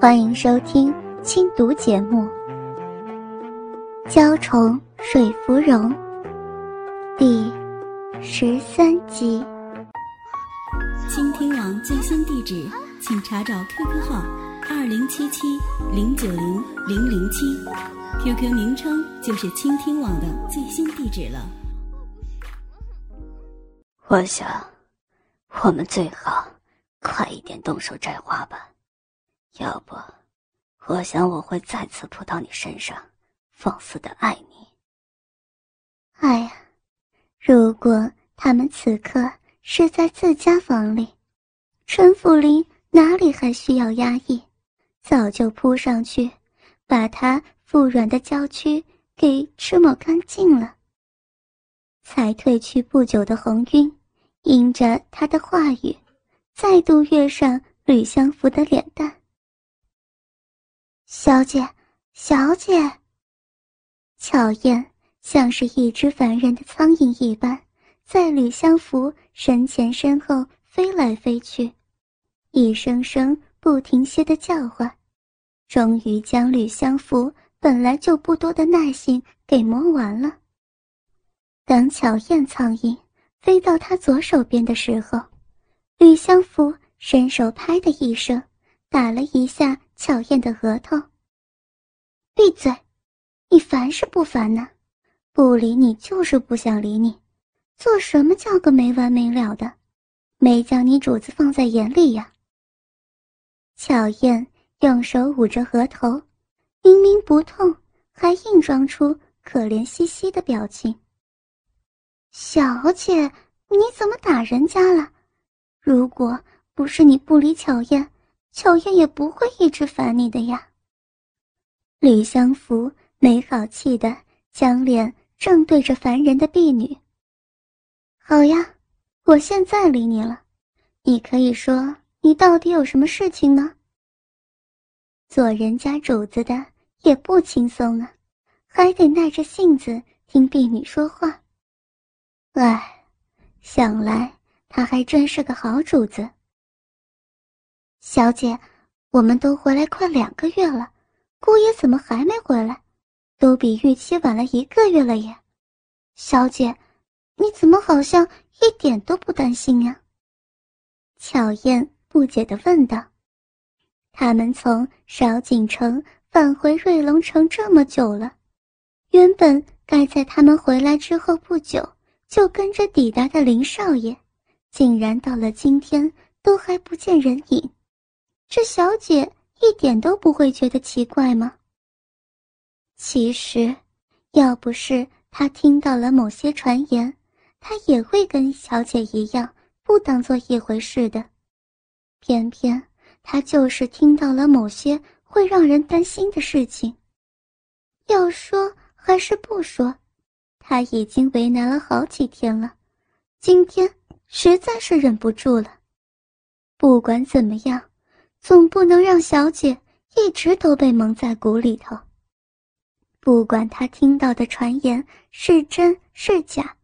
欢迎收听清读节目《娇宠水芙蓉》第十三集。倾听网最新地址，请查找 QQ 号二零七七零九零零零七，QQ 名称就是倾听网的最新地址了。我想，我们最好快一点动手摘花吧。要不，我想我会再次扑到你身上，放肆的爱你。哎呀，如果他们此刻是在自家房里，陈府林哪里还需要压抑，早就扑上去，把他腹软的娇躯给吃抹干净了。才褪去不久的红晕，因着他的话语，再度跃上吕相福的脸蛋。小姐，小姐。巧燕像是一只烦人的苍蝇一般，在吕相福身前身后飞来飞去，一声声不停歇的叫唤，终于将吕相福本来就不多的耐性给磨完了。当巧燕苍蝇飞到他左手边的时候，吕相福伸手拍的一声，打了一下。巧燕的额头。闭嘴！你烦是不烦呢？不理你就是不想理你，做什么叫个没完没了的？没将你主子放在眼里呀？巧燕用手捂着额头，明明不痛，还硬装出可怜兮兮的表情。小姐，你怎么打人家了？如果不是你不理巧燕。巧燕也不会一直烦你的呀。吕相福没好气的将脸正对着烦人的婢女。好呀，我现在理你了，你可以说你到底有什么事情吗？做人家主子的也不轻松啊，还得耐着性子听婢女说话。唉，想来他还真是个好主子。小姐，我们都回来快两个月了，姑爷怎么还没回来？都比预期晚了一个月了耶。小姐，你怎么好像一点都不担心呀？巧燕不解地问道。他们从少景城返回瑞龙城这么久了，原本该在他们回来之后不久就跟着抵达的林少爷，竟然到了今天都还不见人影。这小姐一点都不会觉得奇怪吗？其实，要不是她听到了某些传言，她也会跟小姐一样不当做一回事的。偏偏她就是听到了某些会让人担心的事情。要说还是不说，她已经为难了好几天了，今天实在是忍不住了。不管怎么样。总不能让小姐一直都被蒙在鼓里头。不管她听到的传言是真是假，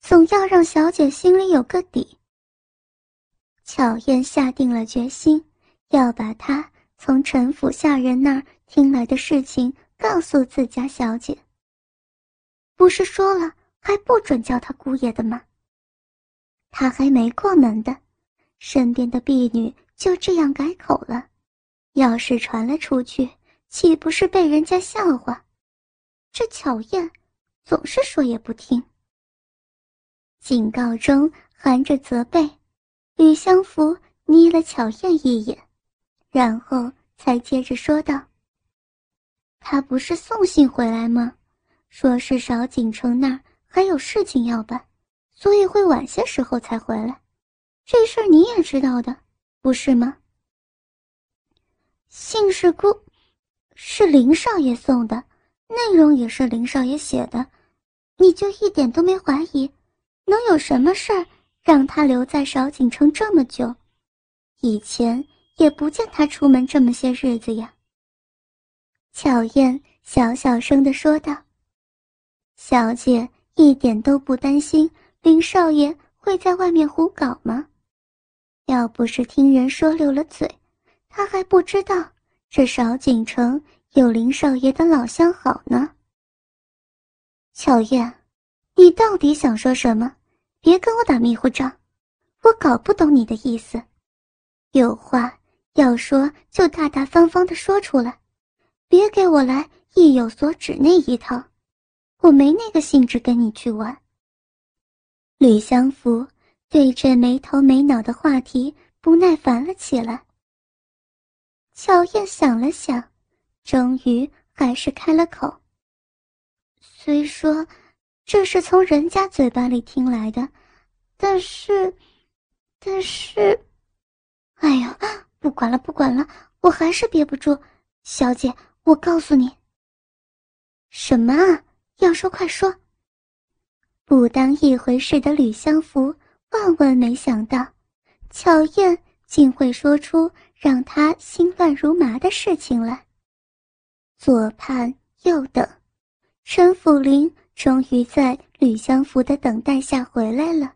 总要让小姐心里有个底。巧燕下定了决心，要把她从陈府下人那儿听来的事情告诉自家小姐。不是说了还不准叫她姑爷的吗？她还没过门的，身边的婢女。就这样改口了，要是传了出去，岂不是被人家笑话？这巧燕总是说也不听。警告中含着责备，吕相福睨了巧燕一眼，然后才接着说道：“他不是送信回来吗？说是少锦城那儿还有事情要办，所以会晚些时候才回来。这事儿你也知道的。”不是吗？信是姑，是林少爷送的，内容也是林少爷写的，你就一点都没怀疑？能有什么事儿让他留在少景城这么久？以前也不见他出门这么些日子呀。巧燕小小声的说道：“小姐一点都不担心林少爷会在外面胡搞吗？”要不是听人说溜了嘴，他还不知道这少景城有林少爷的老相好呢。巧燕，你到底想说什么？别跟我打迷糊仗，我搞不懂你的意思。有话要说就大大方方的说出来，别给我来意有所指那一套，我没那个兴致跟你去玩。吕相福对这没头没脑的话题不耐烦了起来。乔燕想了想，终于还是开了口。虽说这是从人家嘴巴里听来的，但是，但是，哎呀，不管了，不管了，我还是憋不住。小姐，我告诉你。什么啊？要说快说。不当一回事的吕相福万万没想到，巧燕竟会说出让他心乱如麻的事情来。左盼右等。陈府林终于在吕相福的等待下回来了，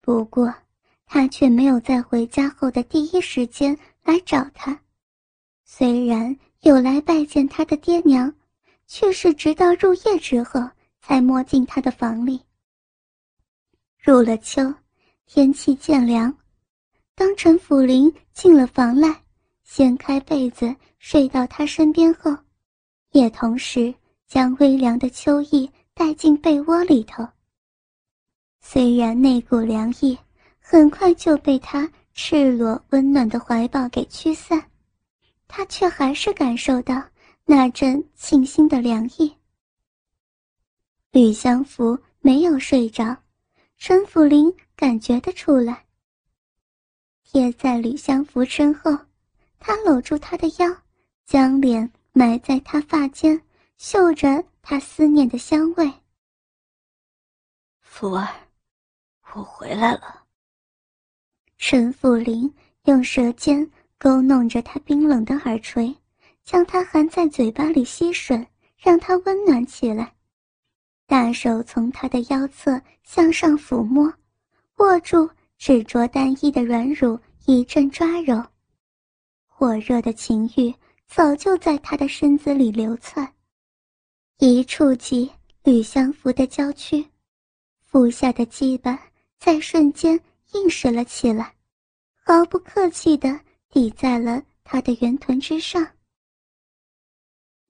不过他却没有在回家后的第一时间来找他。虽然有来拜见他的爹娘，却是直到入夜之后才摸进他的房里。入了秋，天气渐凉，当陈府林进了房来，掀开被子睡到他身边后，也同时。将微凉的秋意带进被窝里头。虽然那股凉意很快就被他赤裸温暖的怀抱给驱散，他却还是感受到那阵沁心的凉意。吕相福没有睡着，陈府林感觉得出来。贴在吕相福身后，他搂住他的腰，将脸埋在他发间。嗅着他思念的香味，福儿，我回来了。陈福林用舌尖勾弄着他冰冷的耳垂，将他含在嘴巴里吸吮，让他温暖起来。大手从他的腰侧向上抚摸，握住只着单衣的软乳，一阵抓揉。火热的情欲早就在他的身子里流窜。一触及吕相福的娇躯，腹下的羁绊在瞬间硬实了起来，毫不客气地抵在了他的圆臀之上。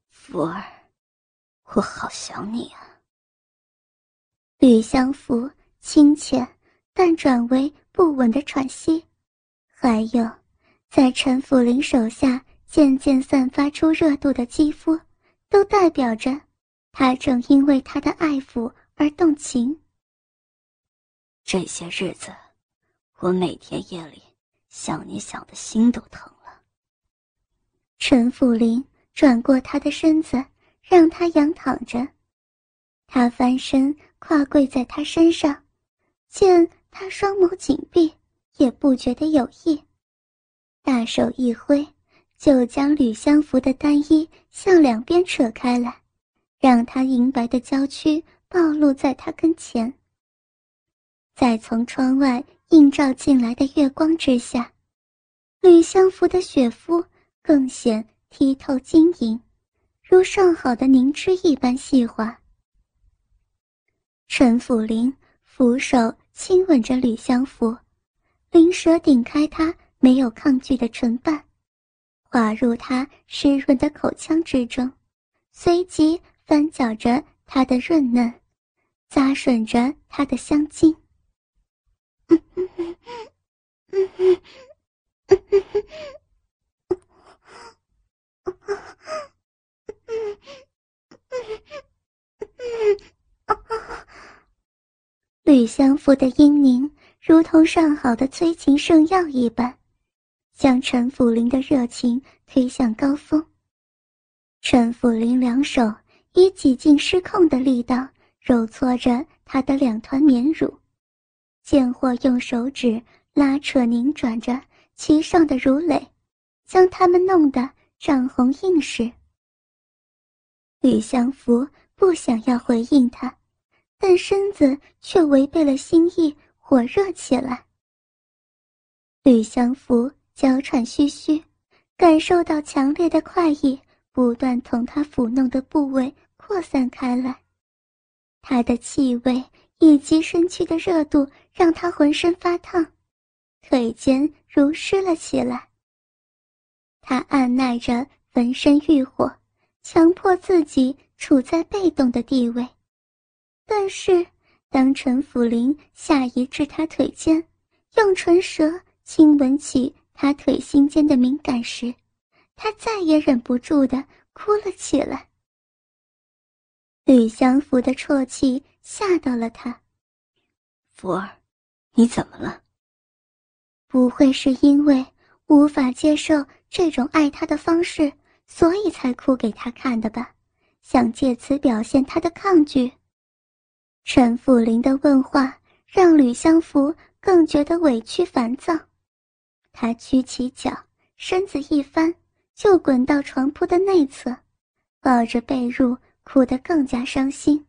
福儿，我好想你啊！吕相福清浅但转为不稳的喘息，还有，在陈府林手下渐渐散发出热度的肌肤，都代表着。他正因为他的爱抚而动情。这些日子，我每天夜里想你想的心都疼了。陈福林转过他的身子，让他仰躺着，他翻身跨跪在他身上，见他双眸紧闭，也不觉得有意，大手一挥，就将吕相福的单衣向两边扯开来。让他银白的娇躯暴露在他跟前，在从窗外映照进来的月光之下，吕相福的雪肤更显剔透晶莹，如上好的凝脂一般细滑。陈府林俯手亲吻着吕相福，灵舌顶开他没有抗拒的唇瓣，滑入他湿润的口腔之中，随即。翻搅着他的润嫩，咂吮着他的香精。吕相福的阴凝如同上好的催情圣药一般，将陈府林的热情推向高峰。陈府林两手。以几近失控的力道揉搓着他的两团绵乳，贱货用手指拉扯拧转着其上的乳蕾，将它们弄得涨红硬实。吕相福不想要回应他，但身子却违背了心意，火热起来。吕相福娇喘吁吁，感受到强烈的快意不断从他抚弄的部位扩散开来，他的气味以及身躯的热度让他浑身发烫，腿间如湿了起来。他按耐着浑身欲火，强迫自己处在被动的地位，但是当陈辅林下移至他腿间，用唇舌亲吻起。他腿心间的敏感时，他再也忍不住的哭了起来。吕相福的啜泣吓到了他。福儿，你怎么了？不会是因为无法接受这种爱他的方式，所以才哭给他看的吧？想借此表现他的抗拒。陈辅林的问话让吕相福更觉得委屈烦躁。他屈起脚，身子一翻，就滚到床铺的内侧，抱着被褥，哭得更加伤心。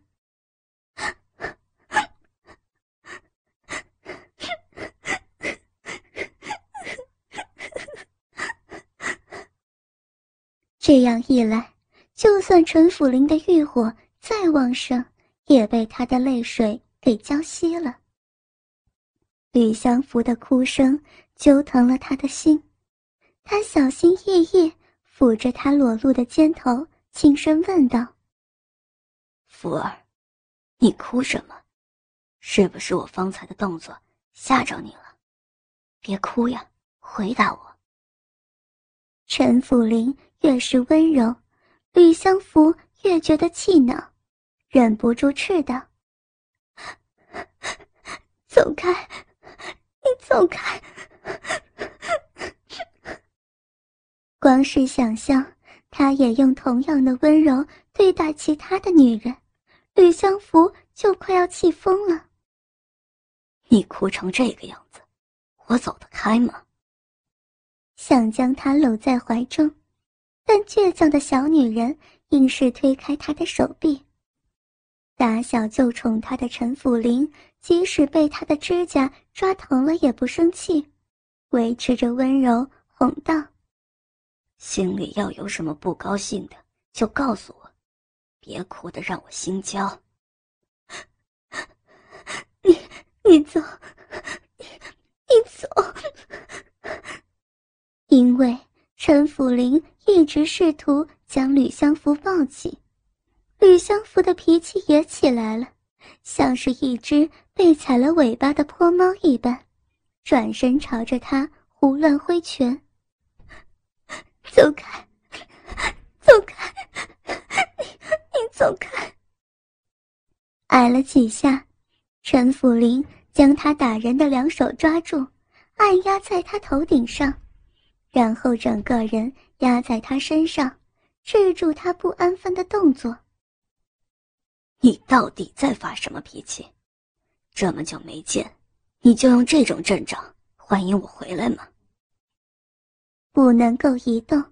这样一来，就算陈辅林的欲火再旺盛，也被他的泪水给浇熄了。吕相福的哭声。揪疼了他的心，他小心翼翼抚着他裸露的肩头，轻声问道：“福儿，你哭什么？是不是我方才的动作吓着你了？别哭呀，回答我。”陈辅林越是温柔，吕相福越觉得气恼，忍不住斥道：“走开，你走开！”光是想象，他也用同样的温柔对待其他的女人，吕相福就快要气疯了。你哭成这个样子，我走得开吗？想将她搂在怀中，但倔强的小女人硬是推开他的手臂。打小就宠他的陈辅林，即使被他的指甲抓疼了也不生气。维持着温柔，哄道：“心里要有什么不高兴的，就告诉我，别哭得让我心焦。你你走，你你走。因为陈辅林一直试图将吕相福抱起，吕相福的脾气也起来了，像是一只被踩了尾巴的泼猫一般。转身朝着他胡乱挥拳，走开，走开，你你走开！挨了几下，陈辅林将他打人的两手抓住，按压在他头顶上，然后整个人压在他身上，制住他不安分的动作。你到底在发什么脾气？这么久没见。你就用这种阵仗欢迎我回来吗？不能够移动，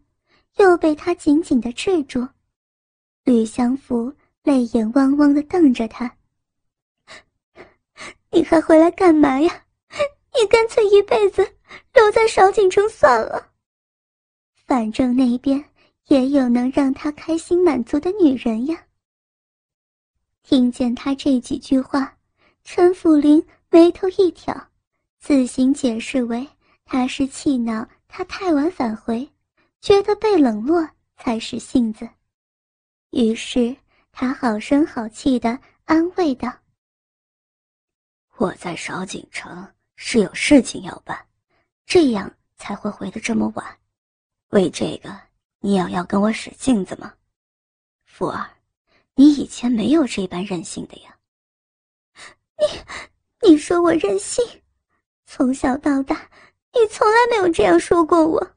又被他紧紧的制住。吕相福泪眼汪汪的瞪着他：“你还回来干嘛呀？你干脆一辈子留在少景城算了。反正那边也有能让他开心满足的女人呀。”听见他这几句话，陈辅林。眉头一挑，自行解释为他是气恼他太晚返回，觉得被冷落才是性子。于是他好声好气的安慰道：“我在少景城是有事情要办，这样才会回的这么晚。为这个，你也要跟我使性子吗？福儿，你以前没有这般任性的呀。你。”你说我任性，从小到大，你从来没有这样说过我。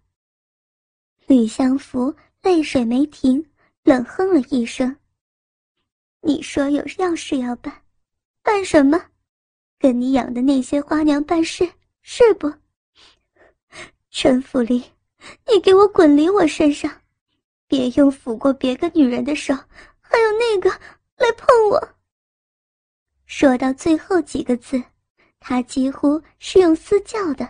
吕相福泪水没停，冷哼了一声。你说有要事要办，办什么？跟你养的那些花娘办事是不？陈福林，你给我滚离我身上，别用抚过别个女人的手，还有那个来碰我。说到最后几个字，他几乎是用嘶叫的。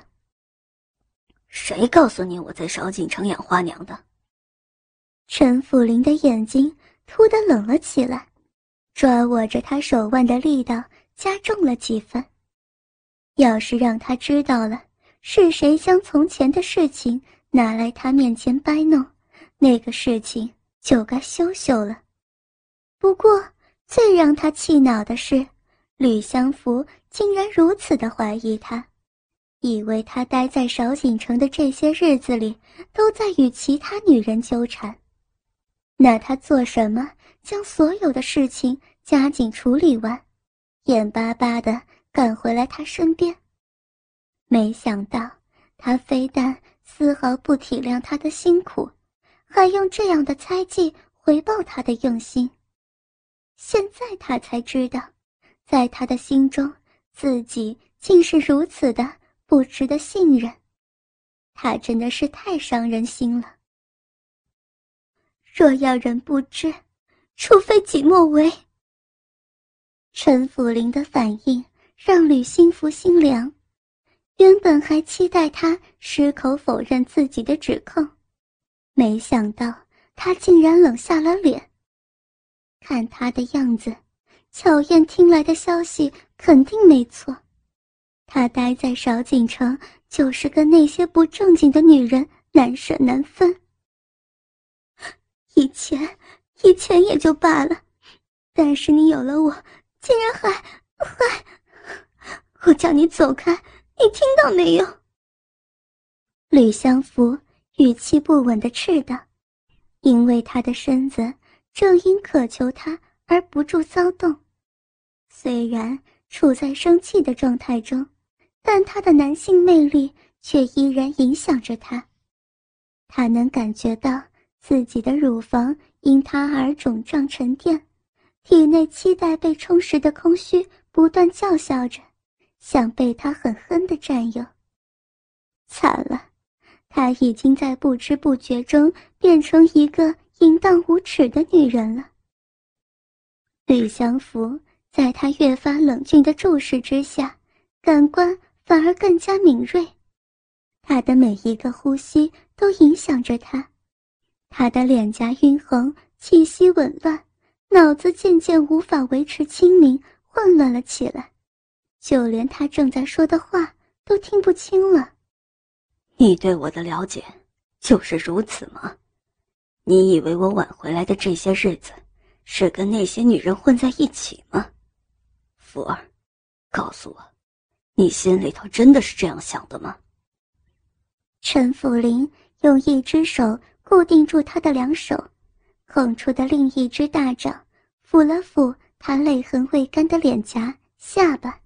谁告诉你我在少锦城养花娘的？陈府林的眼睛突的冷了起来，抓握着他手腕的力道加重了几分。要是让他知道了是谁将从前的事情拿来他面前摆弄，那个事情就该羞羞了。不过，最让他气恼的是，吕相福竟然如此的怀疑他。以为他待在少锦城的这些日子里，都在与其他女人纠缠。那他做什么将所有的事情加紧处理完，眼巴巴的赶回来他身边？没想到他非但丝毫不体谅他的辛苦，还用这样的猜忌回报他的用心。现在他才知道，在他的心中，自己竟是如此的。不值得信任，他真的是太伤人心了。若要人不知，除非己莫为。陈府林的反应让吕心福心凉，原本还期待他矢口否认自己的指控，没想到他竟然冷下了脸。看他的样子，巧燕听来的消息肯定没错。他待在少景城，就是跟那些不正经的女人难舍难分。以前，以前也就罢了，但是你有了我，竟然还还……我叫你走开，你听到没有？吕相福语气不稳的斥道，因为他的身子正因渴求他而不住骚动，虽然处在生气的状态中。但他的男性魅力却依然影响着他，他能感觉到自己的乳房因他而肿胀沉淀，体内期待被充实的空虚不断叫嚣着，想被他狠狠的占有。惨了，他已经在不知不觉中变成一个淫荡无耻的女人了。吕相福在他越发冷峻的注视之下，感官。反而更加敏锐，他的每一个呼吸都影响着他，他的脸颊晕红，气息紊乱，脑子渐渐无法维持清明，混乱了起来，就连他正在说的话都听不清了。你对我的了解就是如此吗？你以为我晚回来的这些日子是跟那些女人混在一起吗？福儿，告诉我。你心里头真的是这样想的吗？陈福林用一只手固定住他的两手，空出的另一只大掌抚了抚他泪痕未干的脸颊、下巴，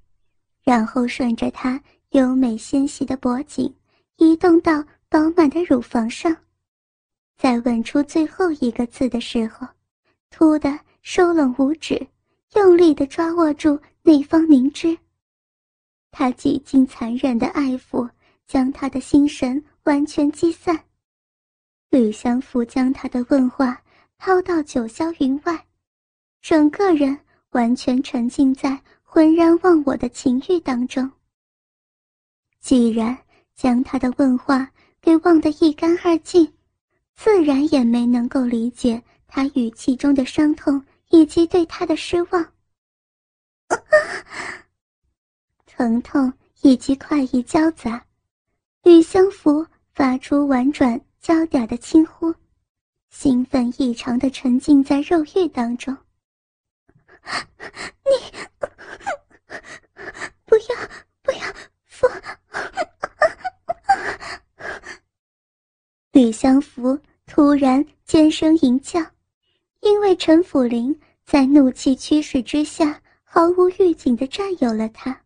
然后顺着他优美纤细的脖颈移动到饱满的乳房上，在问出最后一个字的时候，突的收拢五指，用力的抓握住那方灵芝。他几经残忍的爱抚，将他的心神完全击散。吕相福将他的问话抛到九霄云外，整个人完全沉浸在浑然忘我的情欲当中。既然将他的问话给忘得一干二净，自然也没能够理解他语气中的伤痛以及对他的失望。疼痛以及快意交杂，吕相福发出婉转娇嗲的轻呼，兴奋异常的沉浸在肉欲当中。你不要不要福！吕相福突然尖声吟叫，因为陈府林在怒气驱使之下，毫无预警的占有了他。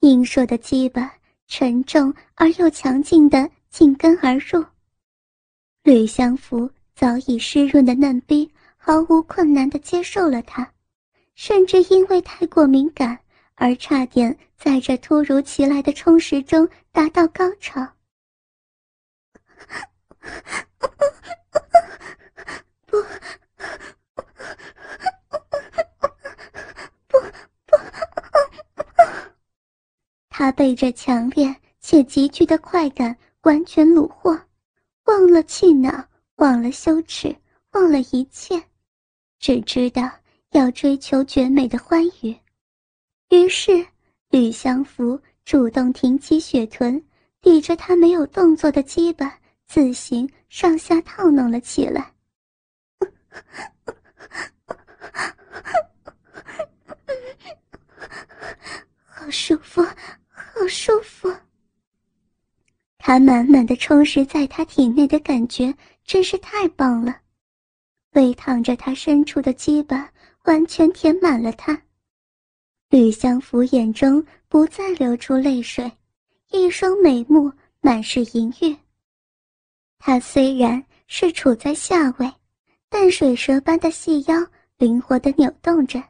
硬硕的鸡巴沉重而又强劲的紧跟而入，吕相福早已湿润的嫩逼毫无困难的接受了他，甚至因为太过敏感而差点在这突如其来的充实中达到高潮。不。他被这强烈且急剧的快感完全虏获，忘了气恼，忘了羞耻，忘了一切，只知道要追求绝美的欢愉。于是，吕相福主动挺起雪臀，抵着他没有动作的鸡巴，自行上下套弄了起来。好舒服，好舒服。他满满的充实在他体内的感觉真是太棒了，喂淌着他深处的鸡巴，完全填满了他。吕相福眼中不再流出泪水，一双美目满是淫欲。他虽然是处在下位，但水蛇般的细腰灵活地扭动着，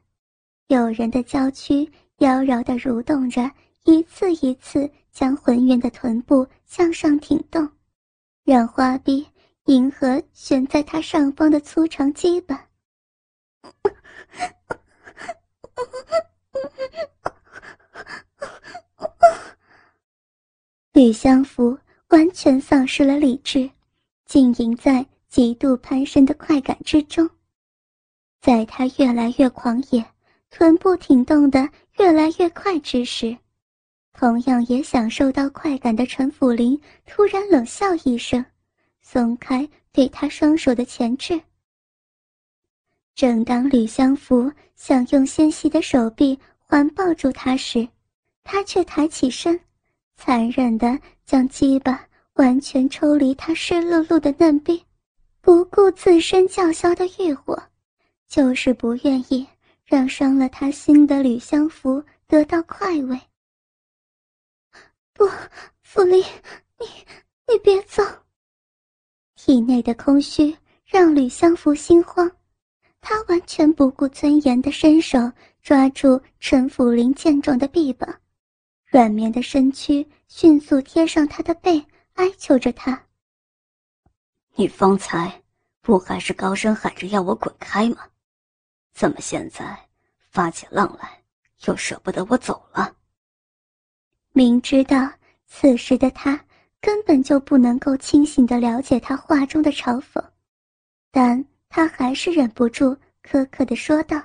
诱人的娇躯妖娆地蠕动着，一次一次。将浑圆的臀部向上挺动，让花臂迎合悬在他上方的粗长基板。吕相福完全丧失了理智，浸淫在极度攀升的快感之中。在他越来越狂野，臀部挺动的越来越快之时。同样也享受到快感的陈辅林突然冷笑一声，松开对他双手的钳制。正当吕相福想用纤细的手臂环抱住他时，他却抬起身，残忍地将鸡巴完全抽离他湿漉漉的嫩臂，不顾自身叫嚣的欲火，就是不愿意让伤了他心的吕相福得到快慰。不，傅林，你你别走。体内的空虚让吕相福心慌，他完全不顾尊严的伸手抓住陈辅林健壮的臂膀，软绵的身躯迅速贴上他的背，哀求着他：“你方才不还是高声喊着要我滚开吗？怎么现在发起浪来，又舍不得我走了？”明知道此时的他根本就不能够清醒的了解他话中的嘲讽，但他还是忍不住苛刻的说道：“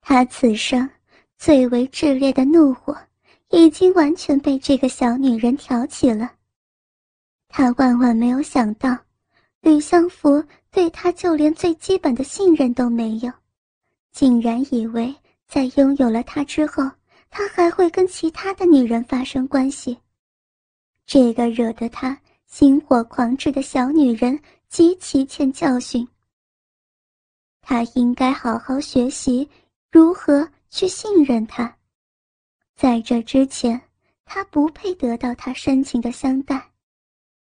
他此生最为炽烈的怒火，已经完全被这个小女人挑起了。他万万没有想到，吕相福对他就连最基本的信任都没有，竟然以为在拥有了他之后。”他还会跟其他的女人发生关系，这个惹得他心火狂炽的小女人极其欠教训。他应该好好学习如何去信任他。在这之前，他不配得到他深情的相待。